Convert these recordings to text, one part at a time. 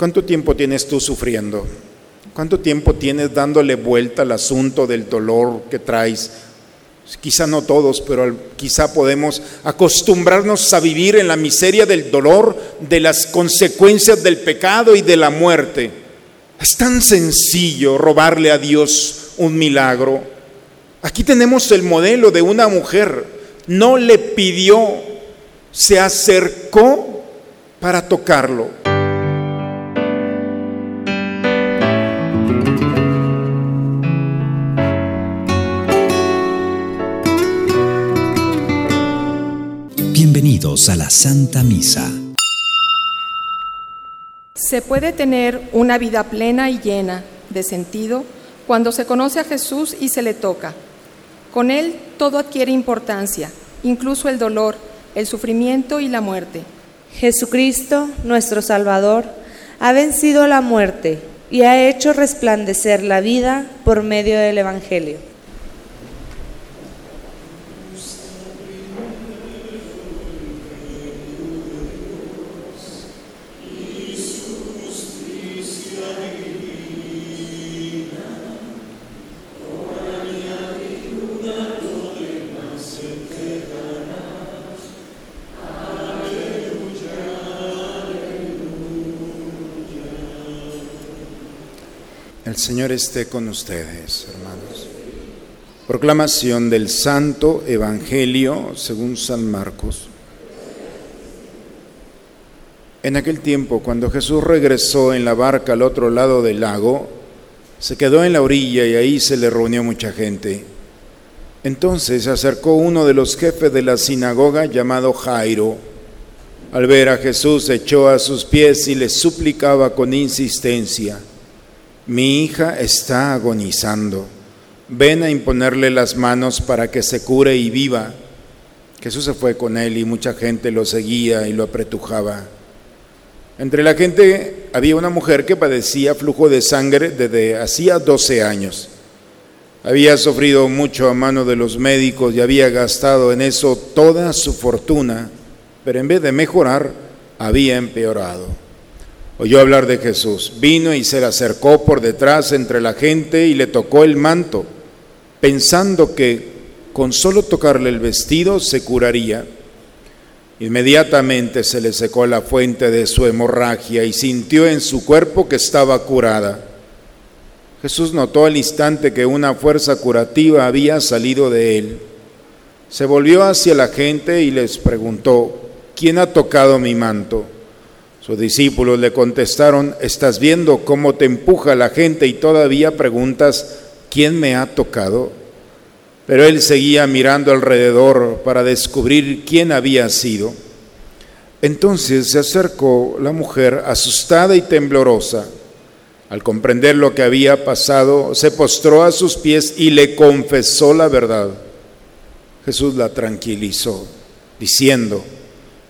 ¿Cuánto tiempo tienes tú sufriendo? ¿Cuánto tiempo tienes dándole vuelta al asunto del dolor que traes? Quizá no todos, pero quizá podemos acostumbrarnos a vivir en la miseria del dolor, de las consecuencias del pecado y de la muerte. Es tan sencillo robarle a Dios un milagro. Aquí tenemos el modelo de una mujer. No le pidió, se acercó para tocarlo. Bienvenidos a la Santa Misa. Se puede tener una vida plena y llena de sentido cuando se conoce a Jesús y se le toca. Con Él todo adquiere importancia, incluso el dolor, el sufrimiento y la muerte. Jesucristo, nuestro Salvador, ha vencido la muerte y ha hecho resplandecer la vida por medio del Evangelio. Señor esté con ustedes, hermanos. Proclamación del Santo Evangelio según San Marcos. En aquel tiempo, cuando Jesús regresó en la barca al otro lado del lago, se quedó en la orilla y ahí se le reunió mucha gente. Entonces se acercó uno de los jefes de la sinagoga llamado Jairo. Al ver a Jesús echó a sus pies y le suplicaba con insistencia mi hija está agonizando, ven a imponerle las manos para que se cure y viva. Jesús se fue con él y mucha gente lo seguía y lo apretujaba. Entre la gente había una mujer que padecía flujo de sangre desde hacía 12 años. Había sufrido mucho a mano de los médicos y había gastado en eso toda su fortuna, pero en vez de mejorar, había empeorado oyó hablar de Jesús. Vino y se le acercó por detrás entre la gente y le tocó el manto, pensando que con solo tocarle el vestido se curaría. Inmediatamente se le secó la fuente de su hemorragia y sintió en su cuerpo que estaba curada. Jesús notó al instante que una fuerza curativa había salido de él. Se volvió hacia la gente y les preguntó, ¿quién ha tocado mi manto? Sus discípulos le contestaron, ¿estás viendo cómo te empuja la gente y todavía preguntas, ¿quién me ha tocado? Pero él seguía mirando alrededor para descubrir quién había sido. Entonces se acercó la mujer asustada y temblorosa. Al comprender lo que había pasado, se postró a sus pies y le confesó la verdad. Jesús la tranquilizó, diciendo,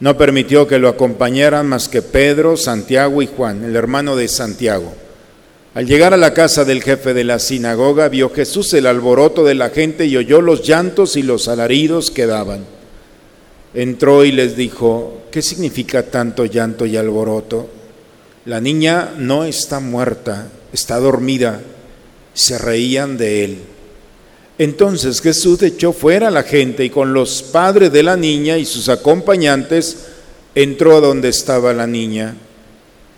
No permitió que lo acompañaran más que Pedro, Santiago y Juan, el hermano de Santiago. Al llegar a la casa del jefe de la sinagoga, vio Jesús el alboroto de la gente y oyó los llantos y los alaridos que daban. Entró y les dijo, ¿qué significa tanto llanto y alboroto? La niña no está muerta, está dormida. Se reían de él. Entonces Jesús echó fuera a la gente y con los padres de la niña y sus acompañantes entró a donde estaba la niña.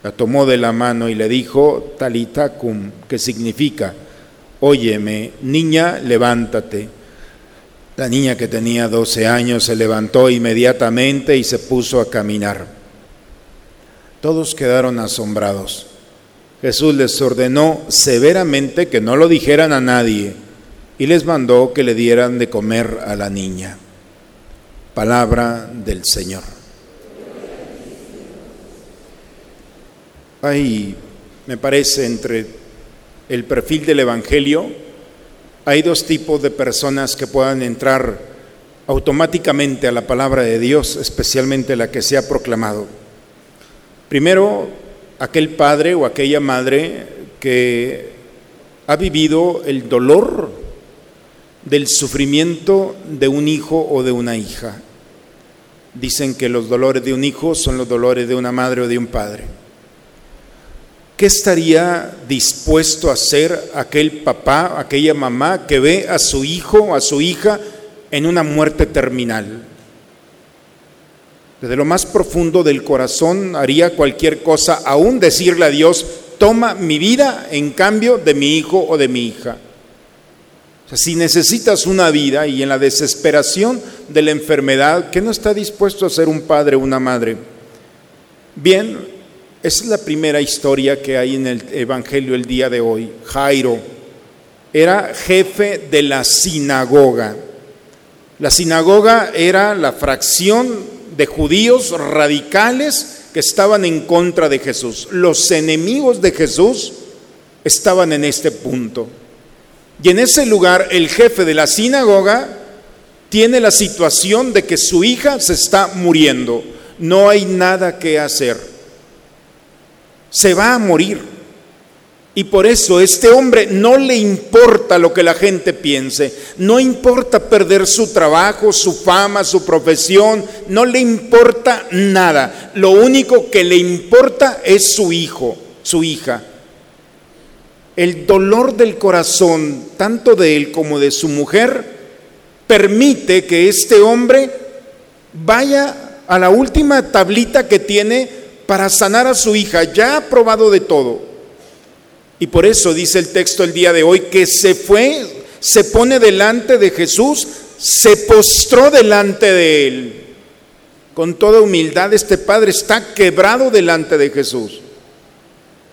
La tomó de la mano y le dijo, Talitacum, que significa, óyeme, niña, levántate. La niña que tenía 12 años se levantó inmediatamente y se puso a caminar. Todos quedaron asombrados. Jesús les ordenó severamente que no lo dijeran a nadie y les mandó que le dieran de comer a la niña. Palabra del Señor. Hay me parece, entre el perfil del Evangelio, hay dos tipos de personas que puedan entrar automáticamente a la palabra de Dios, especialmente la que se ha proclamado. Primero, aquel padre o aquella madre que ha vivido el dolor del sufrimiento de un hijo o de una hija. Dicen que los dolores de un hijo son los dolores de una madre o de un padre. ¿Qué estaría dispuesto a hacer aquel papá, aquella mamá que ve a su hijo o a su hija en una muerte terminal? Desde lo más profundo del corazón haría cualquier cosa, aún decirle a Dios, toma mi vida en cambio de mi hijo o de mi hija. Si necesitas una vida y en la desesperación de la enfermedad, ¿qué no está dispuesto a ser un padre o una madre? Bien, esa es la primera historia que hay en el Evangelio el día de hoy. Jairo era jefe de la sinagoga. La sinagoga era la fracción de judíos radicales que estaban en contra de Jesús. Los enemigos de Jesús estaban en este punto. Y en ese lugar el jefe de la sinagoga tiene la situación de que su hija se está muriendo. No hay nada que hacer. Se va a morir. Y por eso este hombre no le importa lo que la gente piense, no importa perder su trabajo, su fama, su profesión, no le importa nada. Lo único que le importa es su hijo, su hija. El dolor del corazón, tanto de él como de su mujer, permite que este hombre vaya a la última tablita que tiene para sanar a su hija. Ya ha probado de todo y por eso dice el texto el día de hoy que se fue, se pone delante de Jesús, se postró delante de él. Con toda humildad este padre está quebrado delante de Jesús.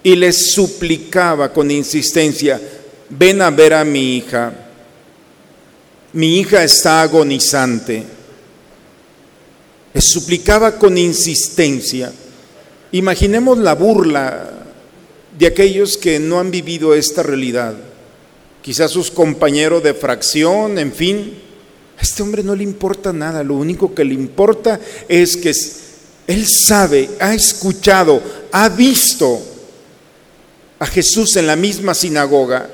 Y le suplicaba con insistencia, ven a ver a mi hija. Mi hija está agonizante. Le suplicaba con insistencia. Imaginemos la burla de aquellos que no han vivido esta realidad. Quizás sus compañeros de fracción, en fin. A este hombre no le importa nada, lo único que le importa es que él sabe, ha escuchado, ha visto a Jesús en la misma sinagoga.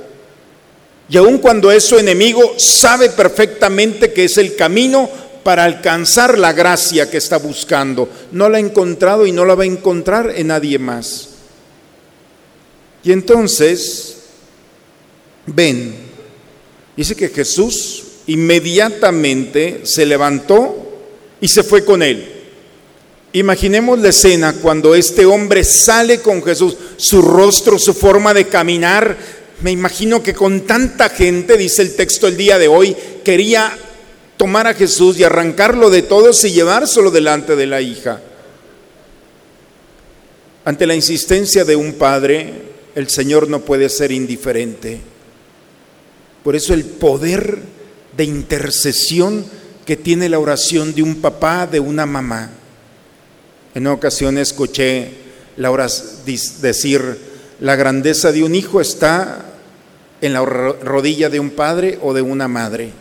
Y aun cuando es su enemigo, sabe perfectamente que es el camino para alcanzar la gracia que está buscando. No la ha encontrado y no la va a encontrar en nadie más. Y entonces, ven, dice que Jesús inmediatamente se levantó y se fue con él. Imaginemos la escena cuando este hombre sale con Jesús, su rostro, su forma de caminar. Me imagino que con tanta gente, dice el texto el día de hoy, quería tomar a Jesús y arrancarlo de todos y llevárselo delante de la hija. Ante la insistencia de un padre, el Señor no puede ser indiferente. Por eso el poder de intercesión que tiene la oración de un papá, de una mamá. En una ocasión escuché la decir, la grandeza de un hijo está en la rodilla de un padre o de una madre.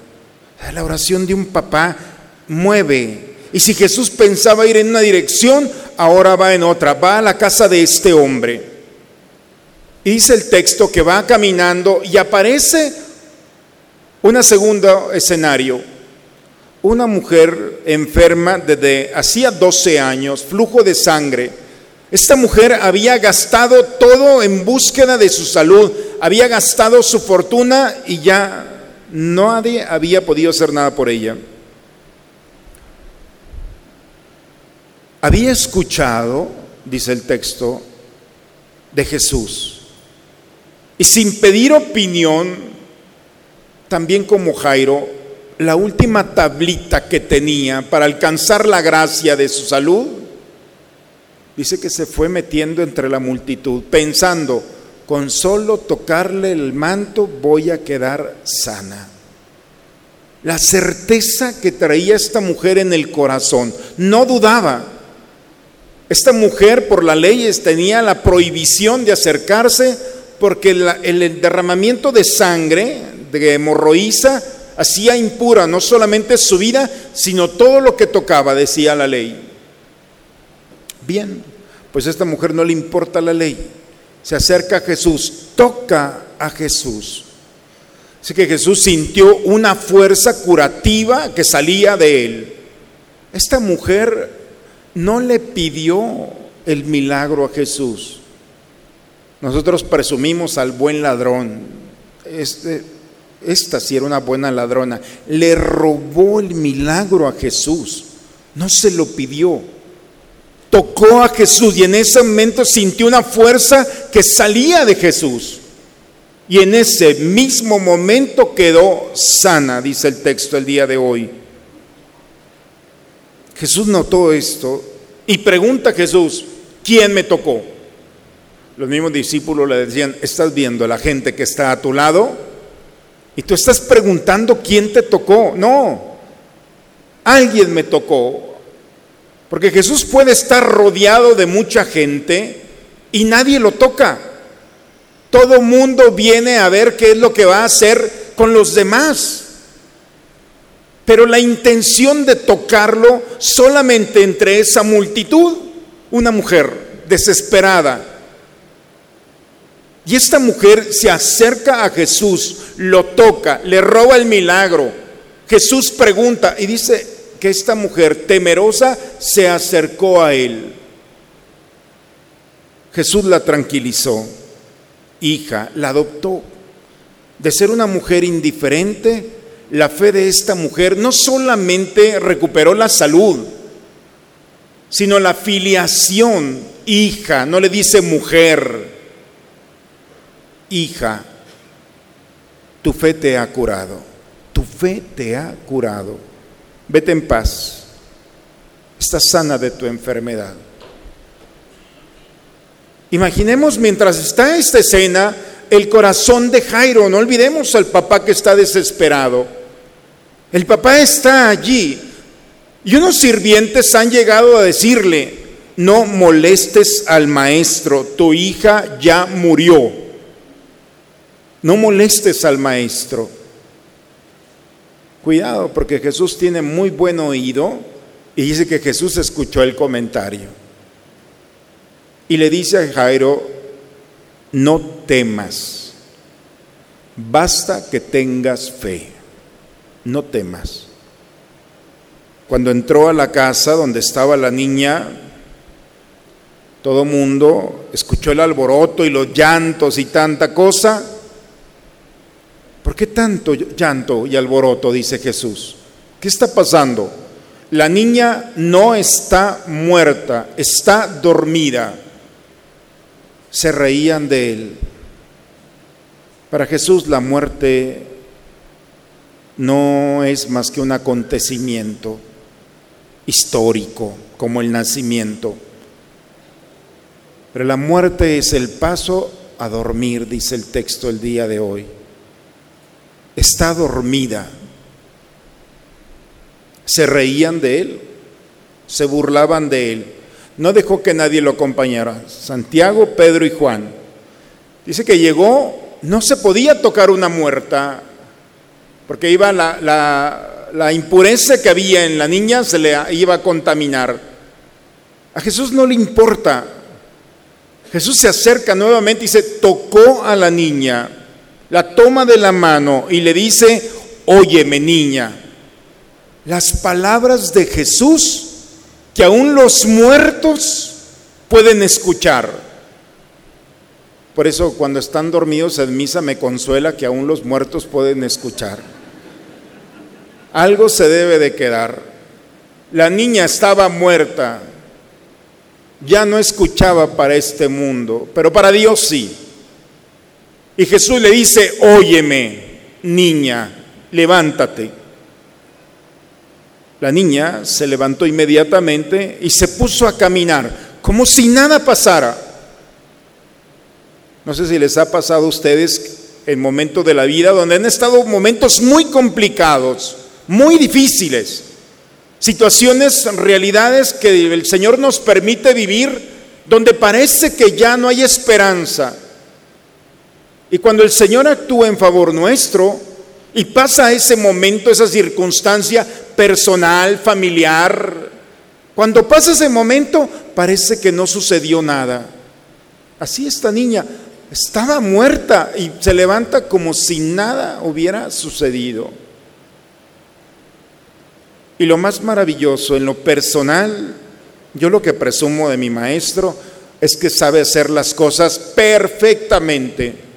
La oración de un papá mueve. Y si Jesús pensaba ir en una dirección, ahora va en otra, va a la casa de este hombre. Y dice el texto que va caminando y aparece un segundo escenario. Una mujer enferma desde hacía 12 años, flujo de sangre. Esta mujer había gastado todo en búsqueda de su salud, había gastado su fortuna y ya nadie había podido hacer nada por ella. Había escuchado, dice el texto, de Jesús y sin pedir opinión, también como Jairo, la última tablita que tenía para alcanzar la gracia de su salud, dice que se fue metiendo entre la multitud, pensando, con solo tocarle el manto voy a quedar sana. La certeza que traía esta mujer en el corazón, no dudaba, Esta mujer por la ley tenía la prohibición de acercarse porque el derramamiento de sangre de hemorroísa hacía impura no solamente su vida, sino todo lo que tocaba, decía la ley. Bien, pues a esta mujer no le importa la ley. Se acerca a Jesús, toca a Jesús. Así que Jesús sintió una fuerza curativa que salía de él. Esta mujer no le pidió el milagro a Jesús. Nosotros presumimos al buen ladrón. Este, esta sí era una buena ladrona. Le robó el milagro a Jesús. No se lo pidió tocó a Jesús y en ese momento sintió una fuerza que salía de Jesús. Y en ese mismo momento quedó sana, dice el texto el día de hoy. Jesús notó esto y pregunta a Jesús, ¿quién me tocó? Los mismos discípulos le decían, ¿estás viendo a la gente que está a tu lado? Y tú estás preguntando quién te tocó. No, alguien me tocó, porque Jesús puede estar rodeado de mucha gente y nadie lo toca. Todo mundo viene a ver qué es lo que va a hacer con los demás. Pero la intención de tocarlo solamente entre esa multitud, una mujer desesperada. Y esta mujer se acerca a Jesús, lo toca, le roba el milagro. Jesús pregunta y dice, que esta mujer temerosa se acercó a él. Jesús la tranquilizó, hija, la adoptó. De ser una mujer indiferente, la fe de esta mujer no solamente recuperó la salud, sino la filiación, hija, no le dice mujer, hija, tu fe te ha curado, tu fe te ha curado vete en paz, estás sana de tu enfermedad. Imaginemos mientras está esta escena el corazón de Jairo, no olvidemos al papá que está desesperado. El papá está allí y unos sirvientes han llegado a decirle, no molestes al maestro, tu hija ya murió. No molestes al maestro. Cuidado, porque Jesús tiene muy buen oído y dice que Jesús escuchó el comentario. Y le dice a Jairo, no temas, basta que tengas fe, no temas. Cuando entró a la casa donde estaba la niña, todo mundo escuchó el alboroto y los llantos y tanta cosa, ¿Por qué tanto llanto y alboroto? dice Jesús. ¿Qué está pasando? La niña no está muerta, está dormida. Se reían de él. Para Jesús la muerte no es más que un acontecimiento histórico como el nacimiento. Pero la muerte es el paso a dormir, dice el texto el día de hoy está dormida. Se reían de él, se burlaban de él. No dejó que nadie lo acompañara. Santiago, Pedro y Juan. Dice que llegó, no se podía tocar una muerta, porque iba la, la impureza que había en la niña, se le iba a contaminar. A Jesús no le importa. Jesús se acerca nuevamente y se tocó a la niña la toma de la mano y le dice, óyeme niña, las palabras de Jesús que aún los muertos pueden escuchar. Por eso cuando están dormidos en misa me consuela que aún los muertos pueden escuchar. Algo se debe de quedar. La niña estaba muerta, ya no escuchaba para este mundo, pero para Dios sí. Y Jesús le dice, óyeme, niña, levántate. La niña se levantó inmediatamente y se puso a caminar, como si nada pasara. No sé si les ha pasado a ustedes en momentos de la vida donde han estado momentos muy complicados, muy difíciles. situaciones, realidades que el Señor nos permite vivir donde parece que ya no hay esperanza. Y cuando el Señor actúa en favor nuestro y pasa ese momento, esa circunstancia personal, familiar, cuando pasa ese momento parece que no sucedió nada. Así esta niña estaba muerta y se levanta como si nada hubiera sucedido. Y lo más maravilloso, en lo personal, yo lo que presumo de mi maestro es que sabe hacer las cosas perfectamente.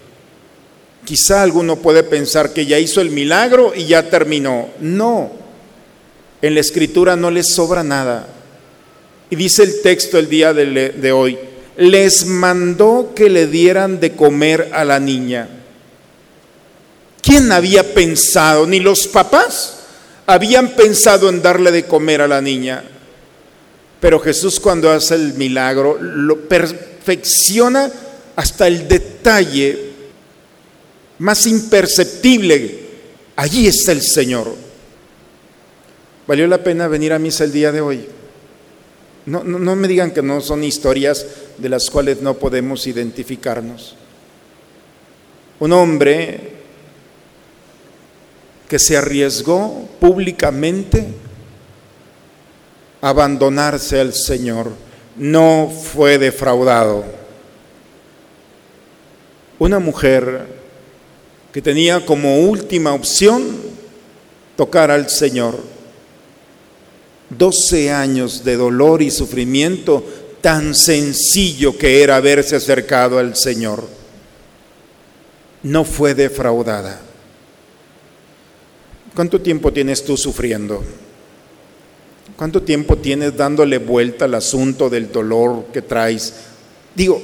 Quizá alguno puede pensar que ya hizo el milagro y ya terminó. No, en la escritura no le sobra nada. Y dice el texto el día de, de hoy, les mandó que le dieran de comer a la niña. ¿Quién había pensado? Ni los papás habían pensado en darle de comer a la niña. Pero Jesús cuando hace el milagro lo perfecciona hasta el detalle más imperceptible. Allí está el Señor. Valió la pena venir a misa el día de hoy. No, no, me digan que no son historias de las cuales no podemos identificarnos. Un hombre que se arriesgó públicamente a abandonarse al Señor, no fue defraudado. Una mujer que tenía como última opción tocar al Señor 12 años de dolor y sufrimiento, tan sencillo que era haberse acercado al Señor. No fue defraudada. ¿Cuánto tiempo tienes tú sufriendo? ¿Cuánto tiempo tienes dándole vuelta al asunto del dolor que traes? Digo,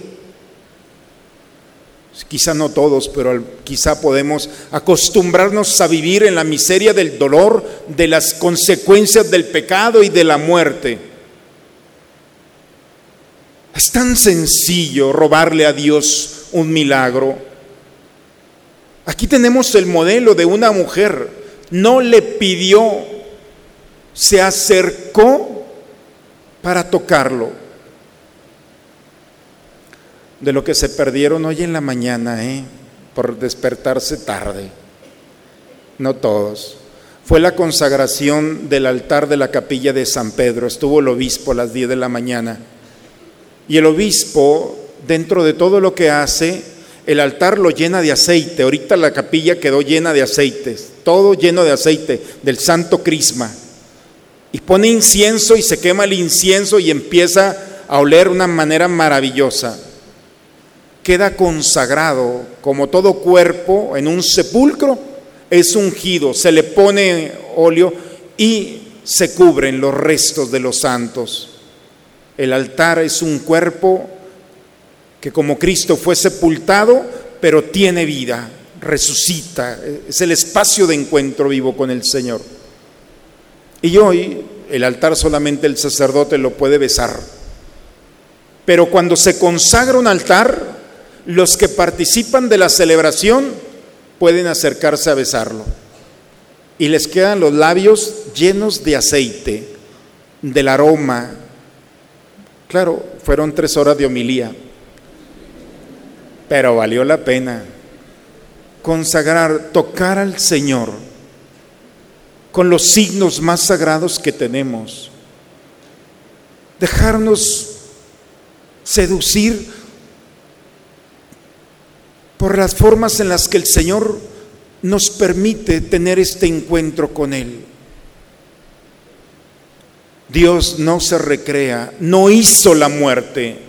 Quizá no todos, pero quizá podemos acostumbrarnos a vivir en la miseria del dolor, de las consecuencias del pecado y de la muerte. Es tan sencillo robarle a Dios un milagro. Aquí tenemos el modelo de una mujer. No le pidió, se acercó para tocarlo de lo que se perdieron hoy en la mañana, ¿eh? por despertarse tarde. No todos. Fue la consagración del altar de la capilla de San Pedro. Estuvo el obispo a las 10 de la mañana. Y el obispo, dentro de todo lo que hace, el altar lo llena de aceite. Ahorita la capilla quedó llena de aceites, todo lleno de aceite del santo crisma. Y pone incienso y se quema el incienso y empieza a oler una manera maravillosa queda consagrado como todo cuerpo en un sepulcro, es ungido, se le pone óleo y se cubren los restos de los santos. El altar es un cuerpo que como Cristo fue sepultado, pero tiene vida, resucita, es el espacio de encuentro vivo con el Señor. Y hoy el altar solamente el sacerdote lo puede besar. Pero cuando se consagra un altar, los que participan de la celebración pueden acercarse a besarlo. Y les quedan los labios llenos de aceite, del aroma. Claro, fueron tres horas de homilía, pero valió la pena consagrar, tocar al Señor con los signos más sagrados que tenemos, dejarnos seducir por las formas en las que el Señor nos permite tener este encuentro con Él. Dios no se recrea, no hizo la muerte.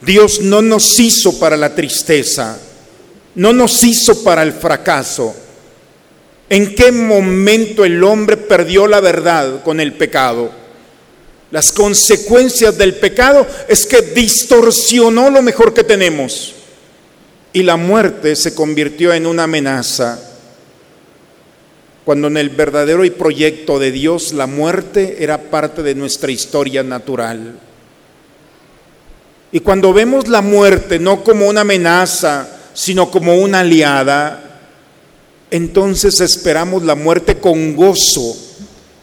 Dios no nos hizo para la tristeza, no nos hizo para el fracaso. ¿En qué momento el hombre perdió la verdad con el pecado? Las consecuencias del pecado es que distorsionó lo mejor que tenemos y la muerte se convirtió en una amenaza. Cuando en el verdadero y proyecto de Dios la muerte era parte de nuestra historia natural. Y cuando vemos la muerte no como una amenaza, sino como una aliada, entonces esperamos la muerte con gozo,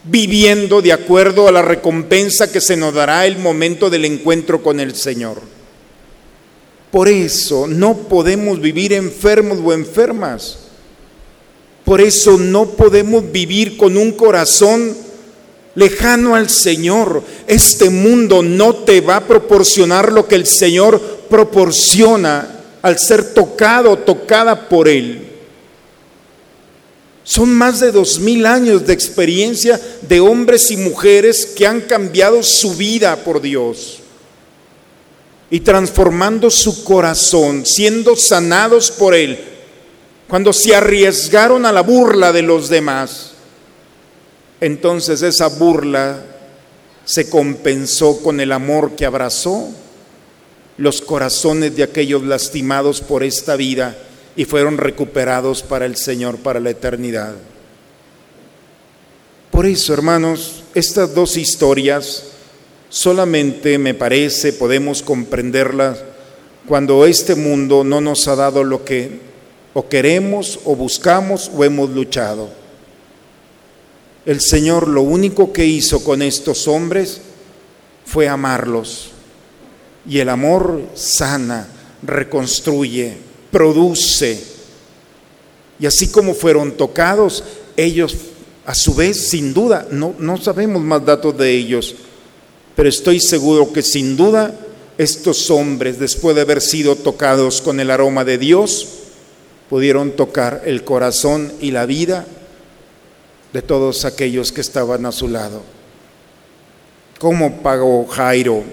viviendo de acuerdo a la recompensa que se nos dará el momento del encuentro con el Señor. Por eso no podemos vivir enfermos o enfermas. Por eso no podemos vivir con un corazón lejano al Señor. Este mundo no te va a proporcionar lo que el Señor proporciona al ser tocado, tocada por Él. Son más de dos mil años de experiencia de hombres y mujeres que han cambiado su vida por Dios y transformando su corazón, siendo sanados por Él, cuando se arriesgaron a la burla de los demás. Entonces esa burla se compensó con el amor que abrazó los corazones de aquellos lastimados por esta vida y fueron recuperados para el Señor, para la eternidad. Por eso, hermanos, estas dos historias solamente me parece podemos comprenderlas cuando este mundo no nos ha dado lo que o queremos o buscamos o hemos luchado. El Señor lo único que hizo con estos hombres fue amarlos. Y el amor sana, reconstruye, produce. Y así como fueron tocados, ellos a su vez, sin duda, no, no sabemos más datos de ellos, pero estoy seguro que sin duda estos hombres, después de haber sido tocados con el aroma de Dios, pudieron tocar el corazón y la vida de todos aquellos que estaban a su lado. ¿Cómo pagó Jairo?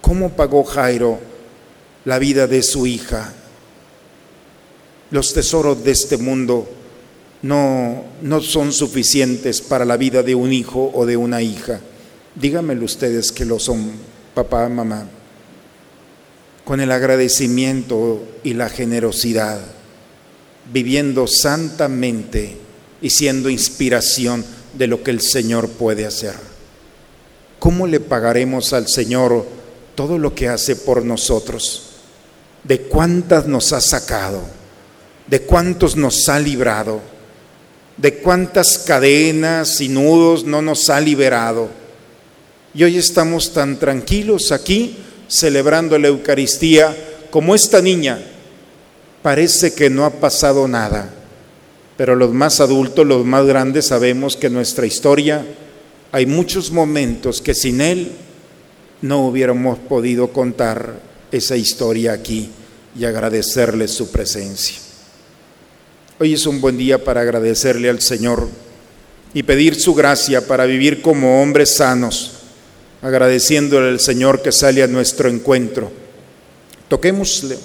¿Cómo pagó Jairo la vida de su hija? Los tesoros de este mundo no, no son suficientes para la vida de un hijo o de una hija. Díganmelo ustedes que lo son, papá, mamá. Con el agradecimiento y la generosidad, viviendo santamente y siendo inspiración de lo que el Señor puede hacer. ¿Cómo le pagaremos al Señor todo lo que hace por nosotros? ¿De cuántas nos ha sacado? de cuántos nos ha librado, de cuántas cadenas y nudos no nos ha liberado. Y hoy estamos tan tranquilos aquí celebrando la Eucaristía como esta niña. Parece que no ha pasado nada, pero los más adultos, los más grandes sabemos que en nuestra historia hay muchos momentos que sin Él no hubiéramos podido contar esa historia aquí y agradecerle su presencia. Hoy es un buen día para agradecerle al Señor y pedir su gracia para vivir como hombres sanos, agradeciéndole al Señor que sale a nuestro encuentro. Toquémosle.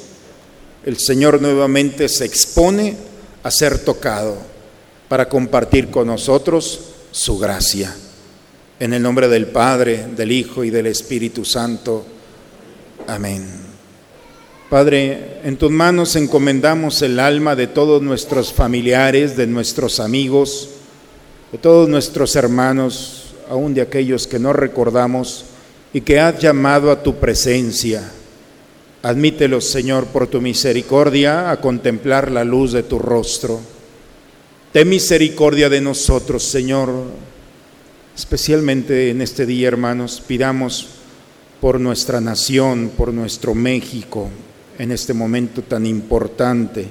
El Señor nuevamente se expone a ser tocado para compartir con nosotros su gracia. En el nombre del Padre, del Hijo y del Espíritu Santo. Amén. Padre, en tus manos encomendamos el alma de todos nuestros familiares, de nuestros amigos, de todos nuestros hermanos, aún de aquellos que no recordamos y que has llamado a tu presencia. Admítelos, Señor, por tu misericordia, a contemplar la luz de tu rostro. Ten misericordia de nosotros, Señor. Especialmente en este día, hermanos, pidamos por nuestra nación, por nuestro México, en este momento tan importante,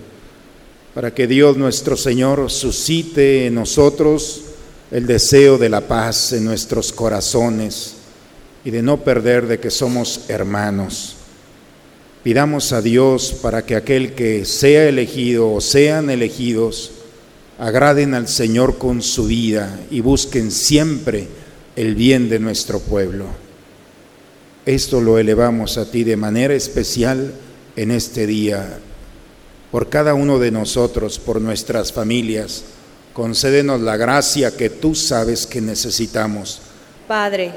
para que Dios nuestro Señor suscite en nosotros el deseo de la paz en nuestros corazones y de no perder de que somos hermanos. Pidamos a Dios para que aquel que sea elegido o sean elegidos agraden al Señor con su vida y busquen siempre el bien de nuestro pueblo. Esto lo elevamos a ti de manera especial en este día, por cada uno de nosotros, por nuestras familias. Concédenos la gracia que tú sabes que necesitamos. Padre,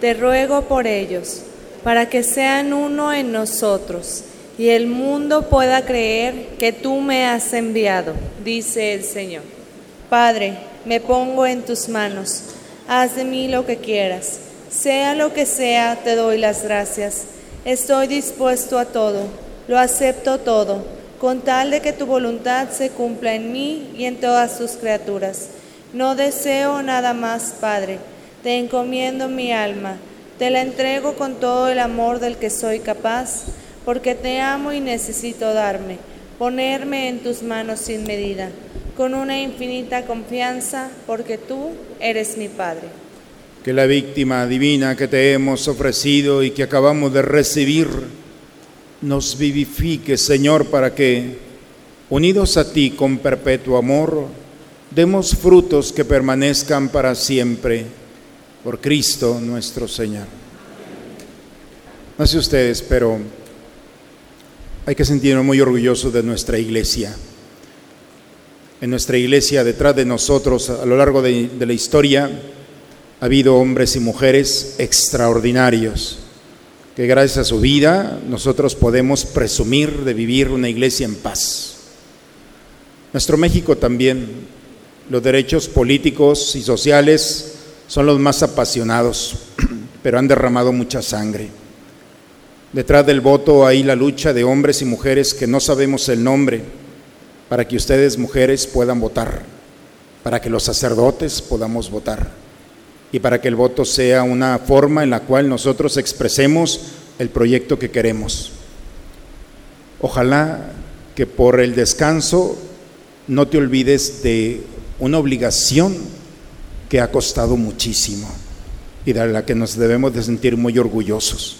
te ruego por ellos, para que sean uno en nosotros y el mundo pueda creer que tú me has enviado, dice el Señor. Padre, me pongo en tus manos, haz de mí lo que quieras, sea lo que sea, te doy las gracias, estoy dispuesto a todo. Lo acepto todo, con tal de que tu voluntad se cumpla en mí y en todas tus criaturas. No deseo nada más, Padre. Te encomiendo mi alma. Te la entrego con todo el amor del que soy capaz, porque te amo y necesito darme, ponerme en tus manos sin medida, con una infinita confianza, porque tú eres mi Padre. Que la víctima divina que te hemos ofrecido y que acabamos de recibir nos vivifique, Señor, para que, unidos a ti con perpetuo amor, demos frutos que permanezcan para siempre por Cristo nuestro Señor. No sé ustedes, pero hay que sentirnos muy orgullosos de nuestra iglesia. En nuestra iglesia, detrás de nosotros, a lo largo de, de la historia, ha habido hombres y mujeres extraordinarios, que gracias a su vida nosotros podemos presumir de vivir una iglesia en paz. Nuestro México también, los derechos políticos y sociales son los más apasionados, pero han derramado mucha sangre. Detrás del voto hay la lucha de hombres y mujeres que no sabemos el nombre, para que ustedes mujeres puedan votar, para que los sacerdotes podamos votar y para que el voto sea una forma en la cual nosotros expresemos el proyecto que queremos. Ojalá que por el descanso no te olvides de una obligación que ha costado muchísimo y de la que nos debemos de sentir muy orgullosos.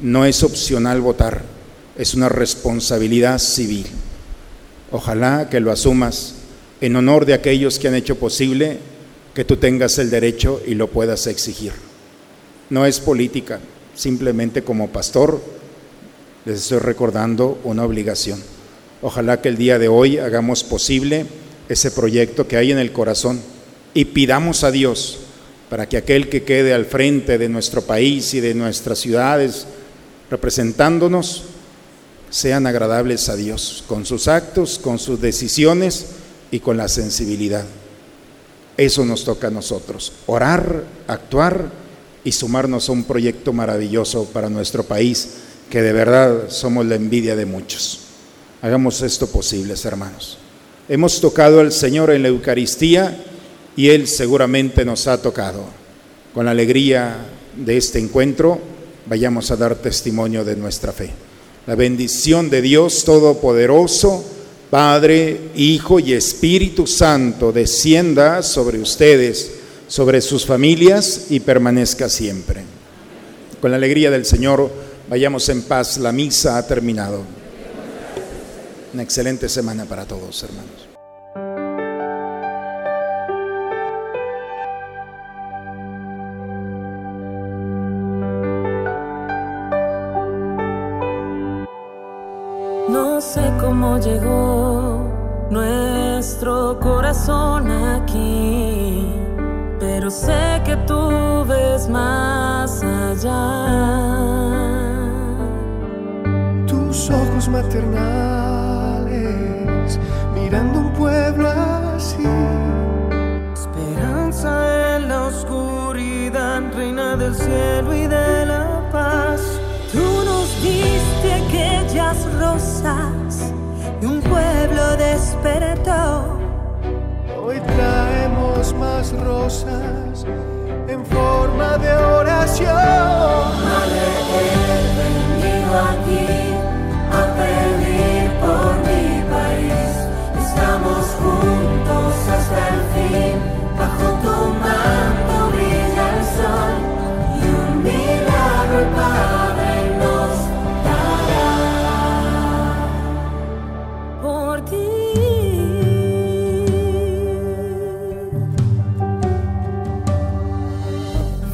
No es opcional votar, es una responsabilidad civil. Ojalá que lo asumas en honor de aquellos que han hecho posible que tú tengas el derecho y lo puedas exigir. No es política, simplemente como pastor les estoy recordando una obligación. Ojalá que el día de hoy hagamos posible ese proyecto que hay en el corazón y pidamos a Dios para que aquel que quede al frente de nuestro país y de nuestras ciudades representándonos sean agradables a Dios con sus actos, con sus decisiones y con la sensibilidad. Eso nos toca a nosotros, orar, actuar y sumarnos a un proyecto maravilloso para nuestro país, que de verdad somos la envidia de muchos. Hagamos esto posible, hermanos. Hemos tocado al Señor en la Eucaristía y Él seguramente nos ha tocado. Con la alegría de este encuentro, vayamos a dar testimonio de nuestra fe. La bendición de Dios Todopoderoso, Padre, Hijo y Espíritu Santo, descienda sobre ustedes, sobre sus familias y permanezca siempre. Con la alegría del Señor, vayamos en paz. La misa ha terminado. Una excelente semana para todos, hermanos. Cómo llegó nuestro corazón aquí, pero sé que tú ves más allá. Tus ojos maternales mirando un pueblo así. Esperanza en la oscuridad, reina del cielo y de la paz. Tú nos diste aquellas rosas y un pueblo despertó. Hoy traemos más rosas en forma de oración. Madre, he venido aquí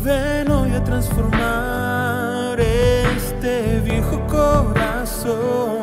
Ven hoy a transformar este viejo corazón.